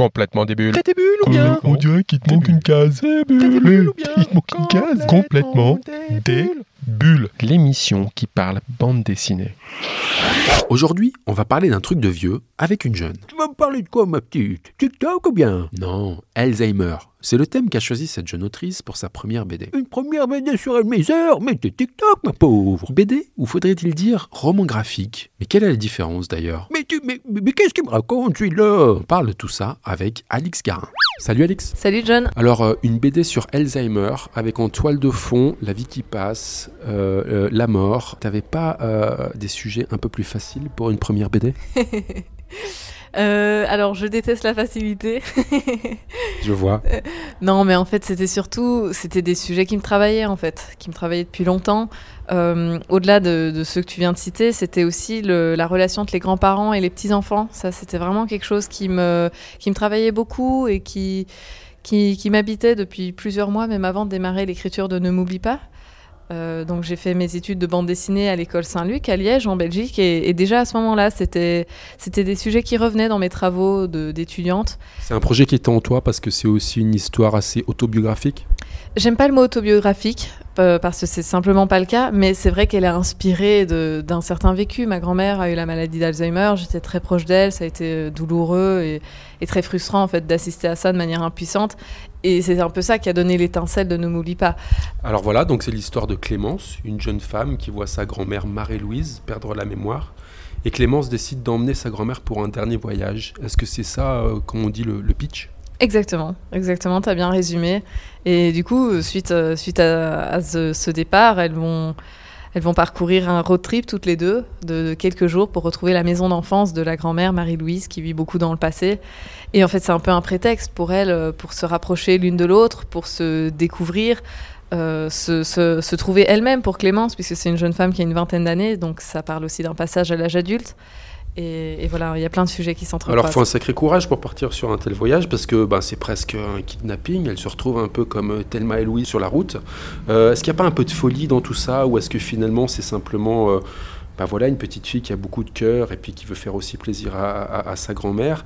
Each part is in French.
Complètement des bulles. Des bulles ou bien On dirait qu'il te manque une case. T'as des bulles ou bien Il te manque une case. Complètement des bulles. L'émission qui parle bande dessinée. Aujourd'hui, on va parler d'un truc de vieux avec une jeune. Tu vas me parler de quoi, ma petite? TikTok ou bien? Non, Alzheimer. C'est le thème qu'a choisi cette jeune autrice pour sa première BD. Une première BD sur Alzheimer Mais t'es TikTok, ma pauvre BD Ou faudrait-il dire roman graphique? Mais quelle est la différence d'ailleurs? Mais tu, mais, mais, mais qu'est-ce qu'il me raconte celui-là? On parle de tout ça avec Alix Garin. Salut Alix Salut John. Alors, euh, une BD sur Alzheimer, avec en toile de fond la vie qui passe, euh, euh, la mort. T'avais pas des sujets un peu plus faciles pour une première BD Euh, alors, je déteste la facilité. Je vois. non, mais en fait, c'était surtout, c'était des sujets qui me travaillaient en fait, qui me travaillaient depuis longtemps. Euh, Au-delà de, de ceux que tu viens de citer, c'était aussi le- la relation entre les grands-parents et les petits-enfants. Ça, c'était vraiment quelque chose qui me, qui me travaillait beaucoup et qui, qui, qui m'habitait depuis plusieurs mois, même avant de démarrer l'écriture de Ne m'oublie pas. Euh, donc j'ai fait mes études de bande dessinée à l'école Saint-Luc à Liège en Belgique et, et déjà à ce moment-là c'était c'était des sujets qui revenaient dans mes travaux d'étudiante. C'est un projet qui était en toi parce que c'est aussi une histoire assez autobiographique? J'aime pas le mot autobiographique euh, parce que c'est simplement pas le cas, mais c'est vrai qu'elle est inspirée d'un certain vécu. Ma grand-mère a eu la maladie d'Alzheimer, j'étais très proche d'elle, ça a été euh, douloureux et, et très frustrant en fait d'assister à ça de manière impuissante. Et c'est un peu ça qui a donné l'étincelle de Ne m'oublie pas. Alors voilà, donc c'est l'histoire de Clémence, une jeune femme qui voit sa grand-mère Marie-Louise perdre la mémoire. Et Clémence décide d'emmener sa grand-mère pour un dernier voyage. Est-ce que c'est ça, euh, comme on dit, le, le pitch? Exactement, exactement, tu as bien résumé. Et du coup, suite, euh, suite à, à ce, ce départ, elles vont, elles vont parcourir un road trip toutes les deux de, quelques jours pour retrouver la maison d'enfance de la grand-mère Marie-Louise qui vit beaucoup dans le passé. Et en fait, c'est un peu un prétexte pour elles euh, pour se rapprocher l'une de l'autre, pour se découvrir, euh, se, se- se trouver elle-même pour Clémence, puisque c'est une jeune femme qui a une vingtaine d'années, donc ça parle aussi d'un passage à l'âge adulte. Et, voilà, il y a plein de sujets qui s'entrecroisent. Alors, il faut un sacré courage pour partir sur un tel voyage parce que ben, c'est presque un kidnapping. Elle se retrouve un peu comme euh, Thelma et Louise sur la route. Euh, est-ce qu'il n'y a pas un peu de folie dans tout ça? Ou est-ce que finalement c'est simplement ben, voilà, une petite fille qui a beaucoup de cœur et puis qui veut faire aussi plaisir à, sa grand-mère?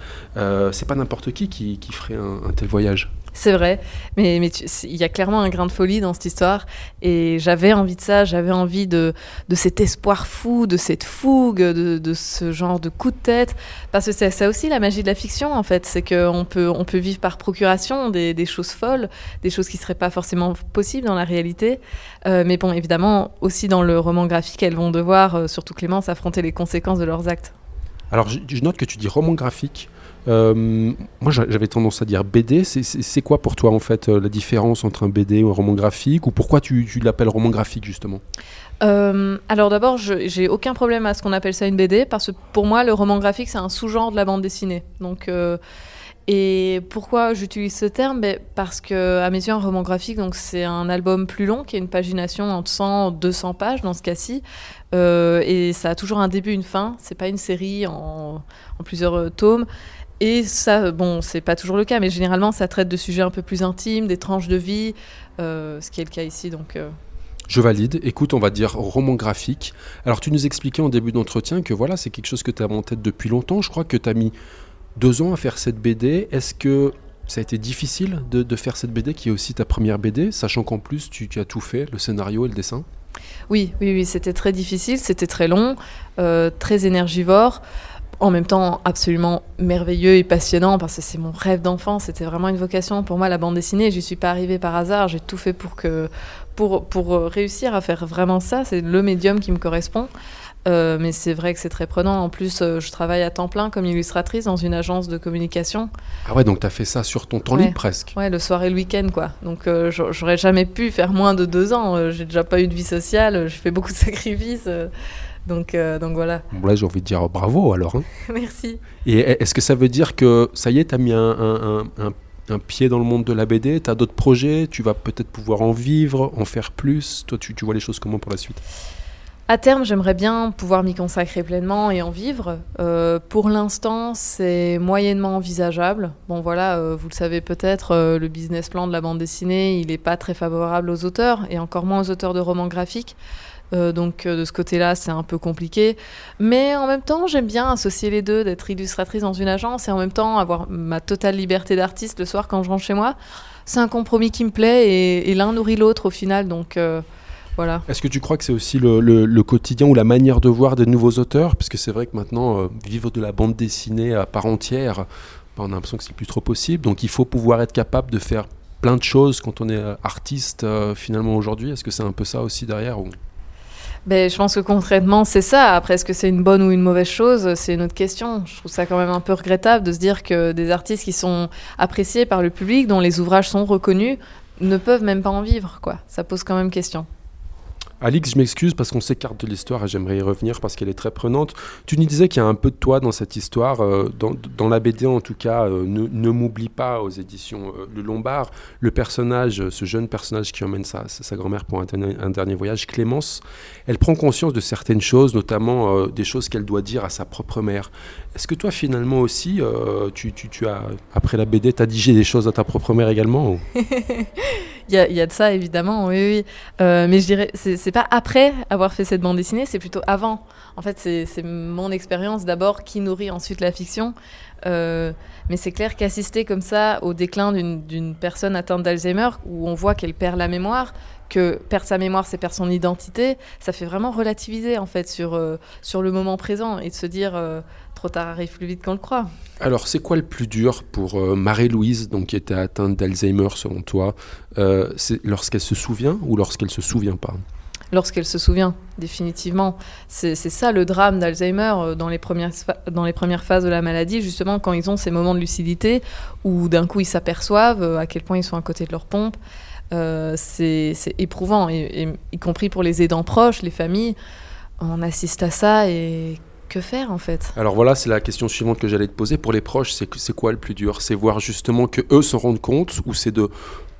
C'est pas n'importe qui, qui ferait un tel voyage. C'est vrai, mais il y a clairement un grain de folie dans cette histoire, et j'avais envie de ça, j'avais envie de, cet espoir fou, de cette fougue, de, ce genre de coup de tête, parce que c'est ça aussi la magie de la fiction en fait, c'est qu'on peut, on peut vivre par procuration des, choses folles, des choses qui seraient pas forcément possibles dans la réalité, Euh, mais bon, évidemment, aussi dans le roman graphique, elles vont devoir, euh, surtout Clémence, affronter les conséquences de leurs actes. Alors, je note que tu dis roman graphique. Euh, moi, j'a- j'avais tendance à dire BD. C'est- quoi pour toi, en fait, euh, la différence entre un BD ou un roman graphique? Ou pourquoi tu, l'appelles roman graphique, justement? Euh, alors d'abord, j'ai aucun problème à ce qu'on appelle ça une BD parce que pour moi, le roman graphique c'est un sous-genre de la bande dessinée. Donc, et pourquoi j'utilise ce terme? Ben, Parce que à mes yeux, un roman graphique, donc c'est un album plus long qui a une pagination entre 100 200 pages dans ce cas-ci, et ça a toujours un début, une fin. C'est pas une série en, plusieurs tomes. Et ça, bon, c'est pas toujours le cas, mais généralement, ça traite de sujets un peu plus intimes, des tranches de vie, euh, ce qui est le cas ici. Donc, euh, Je valide. Écoute, on va dire roman graphique. Alors, tu nous expliquais en début d'entretien que voilà, c'est quelque chose que tu as en tête depuis longtemps. Je crois que tu as mis deux ans à faire cette BD. Est-ce que ça a été difficile de, de faire cette BD qui est aussi ta première BD, sachant qu'en plus, tu, tu as tout fait, le scénario et le dessin? Oui, oui, oui, c'était très difficile, c'était très long, euh, très énergivore, en même temps absolument merveilleux et passionnant parce que c'est mon rêve d'enfant, c'était vraiment une vocation pour moi la bande dessinée. J'y suis pas arrivée par hasard, j'ai tout fait pour que pour pour euh, réussir à faire vraiment ça. C'est le médium qui me correspond. Euh, mais c'est vrai que c'est très prenant. En plus, euh, je travaille à temps plein comme illustratrice dans une agence de communication. Ah ouais, donc tu as fait ça sur ton temps Ouais. libre presque. Ouais, le soir et le week-end, quoi. Donc, euh, j'a- j'aurais jamais pu faire moins de deux ans. J'ai déjà pas eu de vie sociale. J'ai fait beaucoup de sacrifices. Donc, euh, donc voilà. Bon, là, j'ai envie de dire bravo alors. hein. Merci. Et est-ce que ça veut dire que ça y est, tu as mis un, un- un- un- un pied dans le monde de la BD Tu as d'autres projets Tu vas peut-être pouvoir en vivre, en faire plus? Toi, tu, tu vois les choses comment pour la suite? À terme, j'aimerais bien pouvoir m'y consacrer pleinement et en vivre. Euh, pour l'instant, c'est moyennement envisageable. Bon, voilà, euh, vous le savez peut-être, euh, le business plan de la bande dessinée, il n'est pas très favorable aux auteurs, et encore moins aux auteurs de romans graphiques. Euh, donc de ce côté-là, c'est un peu compliqué. Mais en même temps, j'aime bien associer les deux, d'être illustratrice dans une agence et en même temps avoir ma totale liberté d'artiste le soir quand je rentre chez moi. C'est un compromis qui me plaît et, l'un nourrit l'autre au final. Donc voilà. Est-ce que tu crois que c'est aussi le, quotidien ou la manière de voir des nouveaux auteurs? Parce que c'est vrai que maintenant, vivre de la bande dessinée à part entière, on a l'impression que c'est plus trop possible. Donc il faut pouvoir être capable de faire plein de choses quand on est euh, artiste euh, finalement aujourd'hui. Est-ce que c'est un peu ça aussi derrière ou... ben, je pense que concrètement, c'est ça. Après, est-ce que c'est une bonne ou une mauvaise chose? C'est une autre question. Je trouve ça quand même un peu regrettable de se dire que des artistes qui sont appréciés par le public, dont les ouvrages sont reconnus, ne peuvent même pas en vivre. Quoi. Ça pose quand même question. Alix, je m'excuse parce qu'on s'écarte de l'histoire et j'aimerais y revenir parce qu'elle est très prenante. Tu nous disais qu'il y a un peu de toi dans cette histoire, euh, dans, la BD en tout cas, euh, ne, m'oublie pas aux éditions euh, Le Lombard, le personnage, ce jeune personnage qui emmène sa, grand-mère pour un, dernier voyage, Clémence, elle prend conscience de certaines choses, notamment des choses qu'elle doit dire à sa propre mère. Est-ce que toi finalement aussi, tu, tu, as, après la BD, tu as dit des choses à ta propre mère également Il y, a, de ça, évidemment, oui, oui. Euh, mais je dirais, c'est pas après avoir fait cette bande dessinée, c'est plutôt avant. En fait, c'est mon expérience d'abord qui nourrit ensuite la fiction. Euh, mais c'est clair qu'assister comme ça au déclin d'une personne atteinte d'Alzheimer, où on voit qu'elle perd la mémoire, que perdre sa mémoire, c'est perdre son identité, ça fait vraiment relativiser en fait sur, euh, sur le moment présent et de se dire trop tard arrive plus vite qu'on le croit. Alors, c'est quoi le plus dur pour euh, Marie-Louise, donc qui était atteinte d'Alzheimer selon toi euh, C'est lorsqu'elle se souvient ou lorsqu'elle se souvient pas? Lorsqu'elle se souvient, définitivement. C'est ça le drame d'Alzheimer euh, dans, les premières dans les premières phases de la maladie, justement quand ils ont ces moments de lucidité où d'un coup ils s'aperçoivent à quel point ils sont à côté de leur pompe. C'est éprouvant, y compris pour les aidants proches, les familles. On assiste à ça et que faire en fait? Alors voilà, c'est la question suivante que j'allais te poser. Pour les proches, c'est quoi le plus dur? C'est voir justement que eux se rendent compte ou c'est de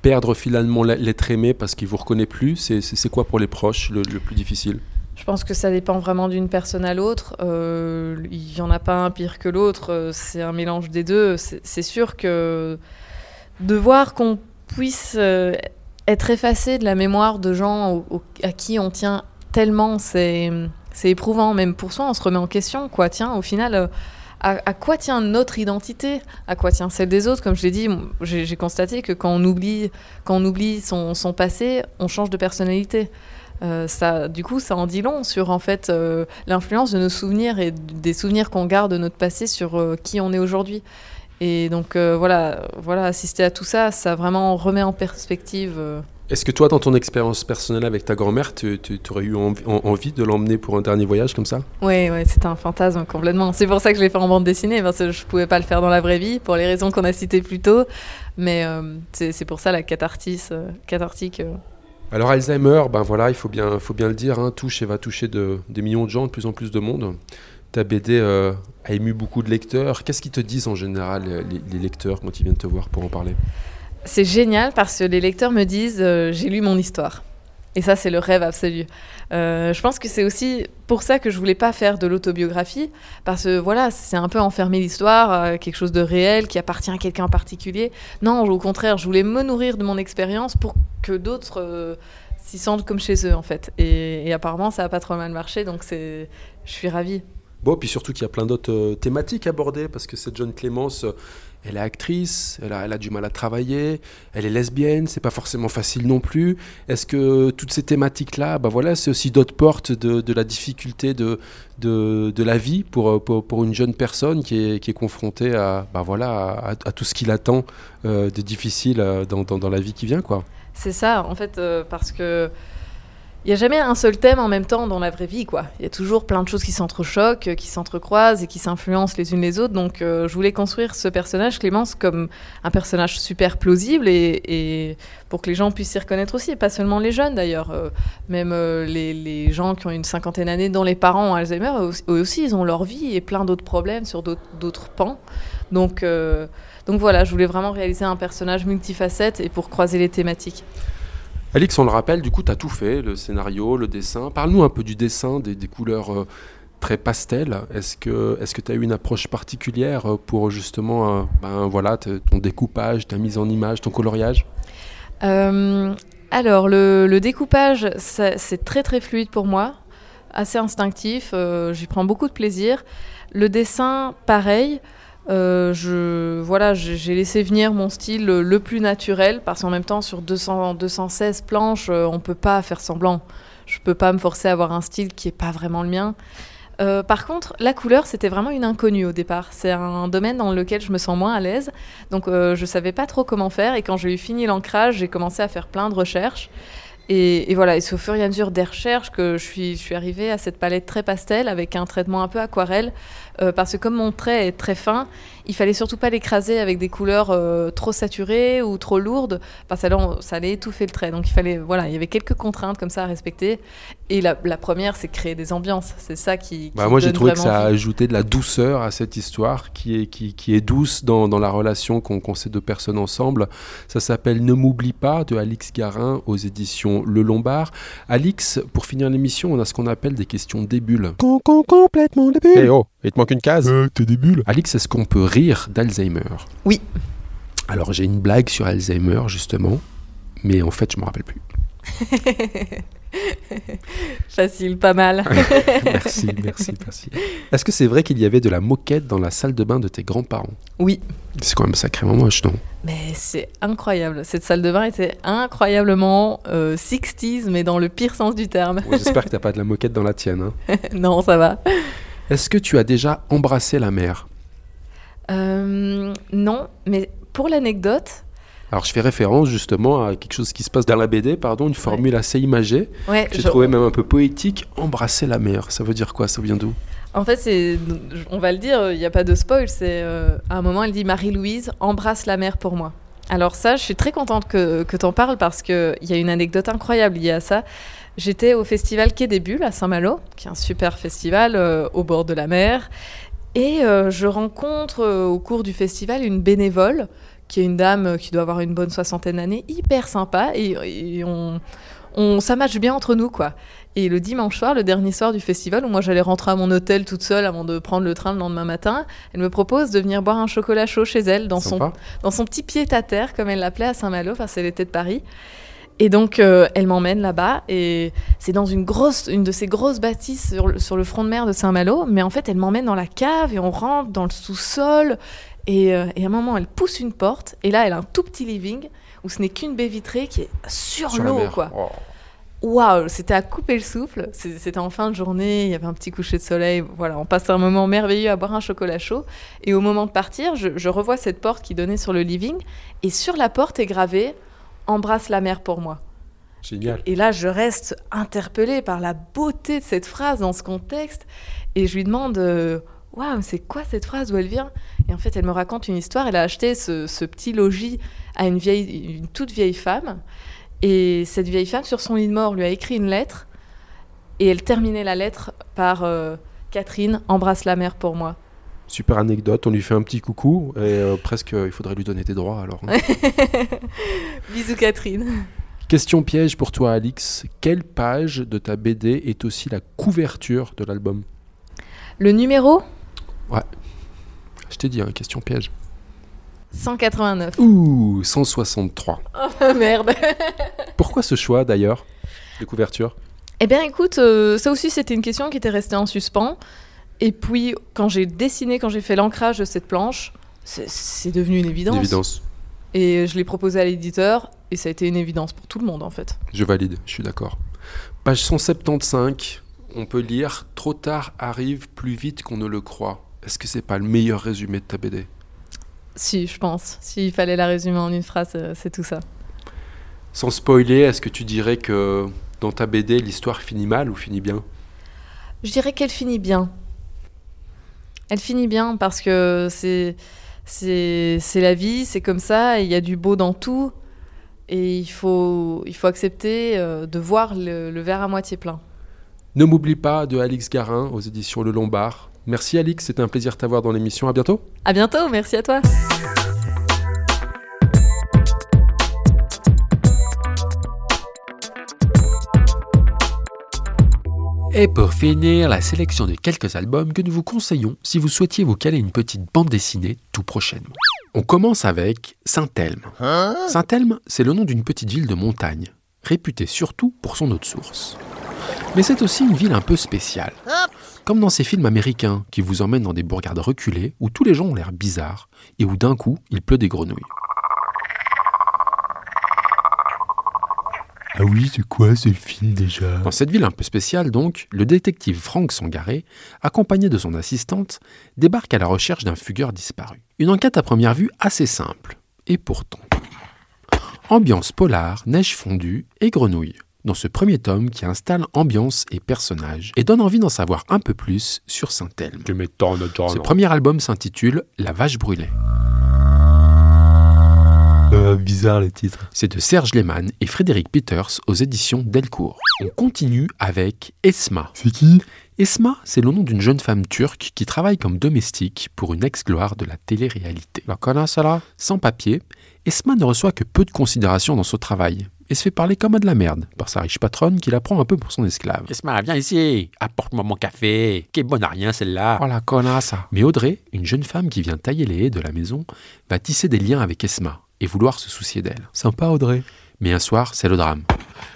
perdre finalement l'être aimé parce qu'ils vous reconnaissent plus? C'est quoi pour les proches le, plus difficile? Je pense que ça dépend vraiment d'une personne à l'autre. Euh, il n'y en a pas un pire que l'autre. Euh, c'est un mélange des deux. C'est sûr que de voir qu'on puisse euh, être effacé de la mémoire de gens à qui on tient tellement, c'est éprouvant, même pour soi, on se remet en question, quoi. Tiens, au final, euh, à, quoi tient notre identité? À quoi tient celle des autres? Comme je l'ai dit, j'ai constaté que quand on oublie, quand on oublie son, passé, on change de personnalité. Euh, ça, du coup, ça en dit long sur en fait l'influence de nos souvenirs et des souvenirs qu'on garde de notre passé sur qui on est aujourd'hui. Et donc voilà, voilà, assister à tout ça, ça vraiment remet en perspective est-ce que toi, dans ton expérience personnelle avec ta grand-mère, tu, aurais eu envie de l'emmener pour un dernier voyage comme ça? Oui, ouais, c'était un fantasme complètement. C'est pour ça que je l'ai fait en bande dessinée, parce que je ne pouvais pas le faire dans la vraie vie, pour les raisons qu'on a citées plus tôt. Mais euh, c'est pour ça la catharsis, euh, cathartique. Euh. Alors Alzheimer, ben voilà, il faut bien, faut bien le dire, hein, touche et va toucher de, des millions de gens, de plus en plus de monde. Ta BD a ému beaucoup de lecteurs. Qu'est-ce qu'ils te disent en général, les, lecteurs, quand ils viennent te voir pour en parler? C'est génial parce que les lecteurs me disent euh, j'ai lu mon histoire. Et ça, c'est le rêve absolu. Euh, je pense que c'est aussi pour ça que je voulais pas faire de l'autobiographie, parce que voilà, c'est un peu enfermer l'histoire, euh, quelque chose de réel qui appartient à quelqu'un particulier. Non, au contraire, je voulais me nourrir de mon expérience pour que d'autres s'y sentent comme chez eux, en fait. Et, apparemment, ça a pas trop mal marché, donc je suis ravie. Bon, puis surtout qu'il y a plein d'autres thématiques abordées, parce que cette jeune Clémence, elle est actrice, elle a, du mal à travailler, elle est lesbienne, c'est pas forcément facile non plus. Est-ce que toutes ces thématiques-là, bah voilà, c'est aussi d'autres portes de, la difficulté de, la vie pour, pour, une jeune personne qui est, confrontée à, bah à, tout ce qui l'attend euh, de difficile euh, dans, la vie qui vient, quoi. C'est ça, en fait, euh, parce que il n'y a jamais un seul thème en même temps dans la vraie vie, quoi. Il y a toujours plein de choses qui s'entrechoquent, qui s'entrecroisent et qui s'influencent les unes les autres. Donc, euh, je voulais construire ce personnage, Clémence, comme un personnage super plausible et, pour que les gens puissent s'y reconnaître aussi, et pas seulement les jeunes d'ailleurs. Euh, même euh, les, gens qui ont une cinquantaine d'années, dont les parents ont Alzheimer, eux aussi, ils ont leur vie et plein d'autres problèmes sur d'autres pans. Donc, donc voilà, je voulais vraiment réaliser un personnage multifacette et pour croiser les thématiques. Alix, on le rappelle, du coup, tu as tout fait, le scénario, le dessin. Parle-nous un peu du dessin, des, couleurs euh, très pastel. Est-ce que tu as eu une approche particulière euh, pour justement euh, ben, voilà, ton découpage, ta mise en image, ton coloriage? Alors, le, découpage, c'est très très fluide pour moi, assez instinctif, j'y prends beaucoup de plaisir. Le dessin, pareil. Euh, je, voilà, j'ai laissé venir mon style le, plus naturel parce qu'en même temps, sur 200, 216 planches, euh, on peut pas faire semblant. Je peux pas me forcer à avoir un style qui est pas vraiment le mien. Euh, par contre, la couleur, c'était vraiment une inconnue au départ. C'est un domaine dans lequel je me sens moins à l'aise. Donc, euh, je savais pas trop comment faire. Et quand j'ai eu fini l'ancrage, j'ai commencé à faire plein de recherches. Et, et voilà, et c'est au fur et à mesure des recherches que je suis, je suis arrivée à cette palette très pastel avec un traitement un peu aquarelle. Euh, parce que comme mon trait est très fin, il fallait surtout pas l'écraser avec des couleurs euh, trop saturées ou trop lourdes, parce que alors, ça allait étouffer le trait. Donc il fallait, voilà, il y avait quelques contraintes comme ça à respecter. Et la, la première, c'est créer des ambiances. C'est ça qui. Bah, qui moi, j'ai trouvé que ça a ajouté de la douceur à cette histoire qui est, qui, qui est douce dans, dans la relation qu'ont qu'ont ces deux personnes ensemble. Ça s'appelle Ne m'oublie pas de Alix Garin aux éditions Le Lombard. Alix, pour finir l'émission, on a ce qu'on appelle des questions débules. Con, con, complètement débile. Eh oh, te manque une case. Euh, t'es des bulles. Alix, est-ce qu'on peut rire d'Alzheimer? Oui. Alors, j'ai une blague sur Alzheimer, justement, mais en fait, je me rappelle plus. Facile, pas mal. merci, merci, merci. Est-ce que c'est vrai qu'il y avait de la moquette dans la salle de bain de tes grands-parents? Oui. C'est quand même sacrément moche, non Mais c'est incroyable. Cette salle de bain était incroyablement euh, 60s, mais dans le pire sens du terme. Ouais, J'espère que t'as pas de la moquette dans la tienne. hein. non, ça va. Est-ce que tu as déjà embrassé la mer? Euh, non, mais pour l'anecdote, Alors, je fais référence justement à quelque chose qui se passe dans la BD, pardon, une formule assez imagée. ouais, J'ai je- trouvé même un peu poétique. Embrasser la mer, ça veut dire quoi? Ça vient d'où? En fait, c'est, on va le dire, il n'y a pas de spoil. C'est euh, à un moment, elle dit Marie-Louise, embrasse la mer pour moi. Alors ça, je suis très contente que, que tu en parles parce qu'il y a une anecdote incroyable liée à ça. J'étais au festival Quai des Bulles à Saint-Malo, qui est un super festival euh, au bord de la mer. Et euh, je rencontre euh, au cours du festival une bénévole, qui est une dame qui doit avoir une bonne soixantaine d'années, hyper sympa. Et, et on, on, ça matche bien entre nous, quoi. Et le dimanche soir, le dernier soir du festival, où moi j'allais rentrer à mon hôtel toute seule avant de prendre le train le lendemain matin, elle me propose de venir boire un chocolat chaud chez elle, dans son dans son petit pied à terre, comme elle l'appelait à Saint-Malo, parce qu'elle était de Paris. Et donc, euh, elle m'emmène là-bas, et c'est dans une, grosse, une de ces grosses bâtisses sur le, sur le front de mer de Saint-Malo, mais en fait, elle m'emmène dans la cave, et on rentre dans le sous-sol, et, euh, et à un moment, elle pousse une porte, et là, elle a un tout petit living, où ce n'est qu'une baie vitrée qui est sur, l'eau, quoi. Oh. Waouh, c'était à couper le souffle. C'était en fin de journée, il y avait un petit coucher de soleil. Voilà, on passe un moment merveilleux à boire un chocolat chaud. Et au moment de partir, je, je revois cette porte qui donnait sur le living. Et sur la porte est gravé Embrasse la mer pour moi. Génial. Et là, je reste interpellée par la beauté de cette phrase dans ce contexte. Et je lui demande euh, Waouh, c'est quoi cette phrase? D'où elle vient? Et en fait, elle me raconte une histoire. Elle a acheté ce, ce petit logis à une, vieille, une toute vieille femme. Et cette vieille femme, sur son lit de mort, lui a écrit une lettre. Et elle terminait la lettre par euh, Catherine, embrasse la mer pour moi. Super anecdote, on lui fait un petit coucou et euh, presque il faudrait lui donner des droits alors. hein. Bisous, Catherine. Question piège pour toi Alix, quelle page de ta BD est aussi la couverture de l'album? Le numéro? Je t'ai dit, hein, question piège. 189. Ouh, 163. Oh merde. Pourquoi ce choix d'ailleurs de couverture? Eh bien, écoute, euh, ça aussi, c'était une question qui était restée en suspens. Et puis, quand j'ai dessiné, quand j'ai fait l'ancrage de cette planche, c'est- c'est devenu une évidence. Une évidence. Et je l'ai proposé à l'éditeur, et ça a été une évidence pour tout le monde, en fait. Je valide, je suis d'accord. Page 175, on peut lire Trop tard arrive plus vite qu'on ne le croit. Est-ce que c'est pas le meilleur résumé de ta BD Si, je pense. S'il fallait la résumer en une phrase, euh, c'est tout ça. Sans spoiler, est-ce que tu dirais que dans ta BD, l'histoire finit mal ou finit bien? Je dirais qu'elle finit bien. Elle finit bien parce que c'est c'est la vie, c'est comme ça, il y a du beau dans tout, et il faut il faut accepter euh, de voir le, le verre à moitié plein. Ne m'oublie pas de Alix Garin aux éditions Le Lombard. Merci Alix, c'était un plaisir de t'avoir dans l'émission. À bientôt. À bientôt, merci à toi. Et pour finir, la sélection de quelques albums que nous vous conseillons si vous souhaitiez vous caler une petite bande dessinée tout prochainement. On commence avec Saint-Elme. Saint-Elme, c'est le nom d'une petite ville de montagne. réputée surtout pour son eau de source. Mais c'est aussi une ville un peu spéciale. Comme dans ces films américains qui vous emmènent dans des bourgades reculées où tous les gens ont l'air bizarres et où d'un coup il pleut des grenouilles. Ah oui, c'est quoi ce film déjà? Dans cette ville un peu spéciale donc, le détective Frank Sangaré, accompagné de son assistante, débarque à la recherche d'un fugueur disparu. Une enquête à première vue assez simple. Et pourtant. Ambiance polar, neige fondue et grenouille. Dans ce premier tome qui installe ambiance et personnages et donne envie d'en savoir un peu plus sur Saint-Elme. Tu m'étonnes, John. Ce premier album s'intitule La vache brûlée. Euh, bizarre le titre. C'est de Serge Lehmann et Frédéric Peters aux éditions Delcourt. On continue avec Esma. C'est qui? Esma, c'est le nom d'une jeune femme turque qui travaille comme domestique pour une ex-gloire de la télé-réalité. La connasse là Sans papier, Esma ne reçoit que peu de considération dans son travail et se fait parler comme à de la merde par sa riche patronne qui la prend un peu pour son esclave. Esma, viens ici, apporte-moi mon café. Quelle bonne à rien celle-là. Oh la connasse Mais Audrey, une jeune femme qui vient tailler les haies de la maison, va tisser des liens avec Esma et vouloir se soucier d'elle. Sympa Audrey. Mais un soir, c'est le drame.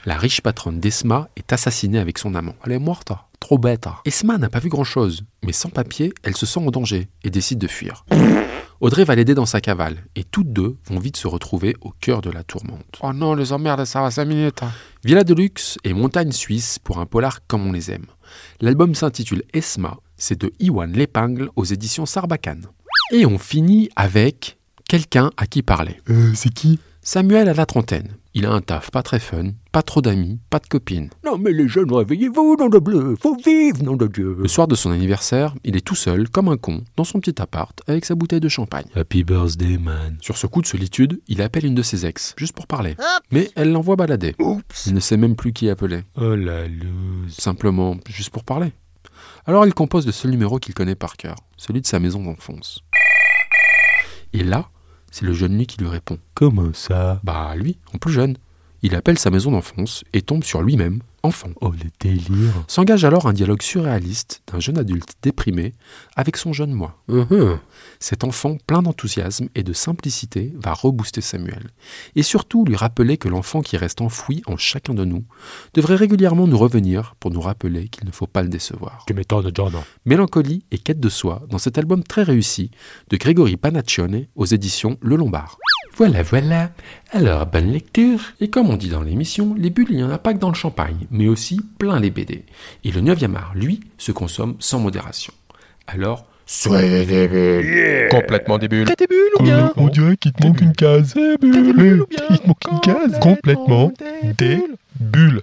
La riche patronne d'Esma est assassinée avec son amant. Elle est morte. Trop bête. Esma n'a pas vu grand-chose, mais sans papier, elle se sent en danger et décide de fuir. Audrey va l'aider dans sa cavale, et toutes deux vont vite se retrouver au cœur de la tourmente. Oh non, les emmerdes, ça va 5 minutes. Villa de luxe et montagne suisse pour un polar comme on les aime. L'album s'intitule Esma, c'est de Iwan L'Épingle aux éditions Sarbacane. Et on finit avec quelqu'un à qui parler. Euh, c'est qui? Samuel a la trentaine. Il a un taf pas très fun, pas trop d'amis, pas de copines. Non mais les jeunes, réveillez-vous, nom de bleu. Faut vivre, nom de Dieu. Le soir de son anniversaire, il est tout seul, comme un con, dans son petit appart, avec sa bouteille de champagne. Happy birthday, man. Sur ce coup de solitude, il appelle une de ses ex, juste pour parler. Mais elle l'envoie balader. Il ne sait même plus qui appeler. Oh la loose. Simplement, juste pour parler. Alors il compose le seul numéro qu'il connaît par cœur, celui de sa maison d'enfance. Et là, c'est le jeune lui qui lui répond. Comment ça? Bah lui, en plus jeune. Il appelle sa maison d'enfance et tombe sur lui-même, enfant. Oh le délire. S'engage alors un dialogue surréaliste d'un jeune adulte déprimé avec son jeune moi. Uh-huh. Cet enfant plein d'enthousiasme et de simplicité va rebooster Samuel. Et surtout lui rappeler que l'enfant qui reste enfoui en chacun de nous devrait régulièrement nous revenir pour nous rappeler qu'il ne faut pas le décevoir. Tu m'étonnes, John. Mélancolie et quête de soi dans cet album très réussi de Grégory Panaccione aux éditions Le Lombard. Voilà, voilà. Alors, bonne lecture. Et comme on dit dans l'émission, les bulles, il n'y en a pas que dans le champagne, mais aussi plein les BD. Et le 9e art, lui, se consomme sans modération. Alors, soyez des bulles. Complètement des bulles. T'as des bulles ou bien On dirait qu'il te manque une case. Des bulles ou bien Il te manque une case. Complètement des bulles.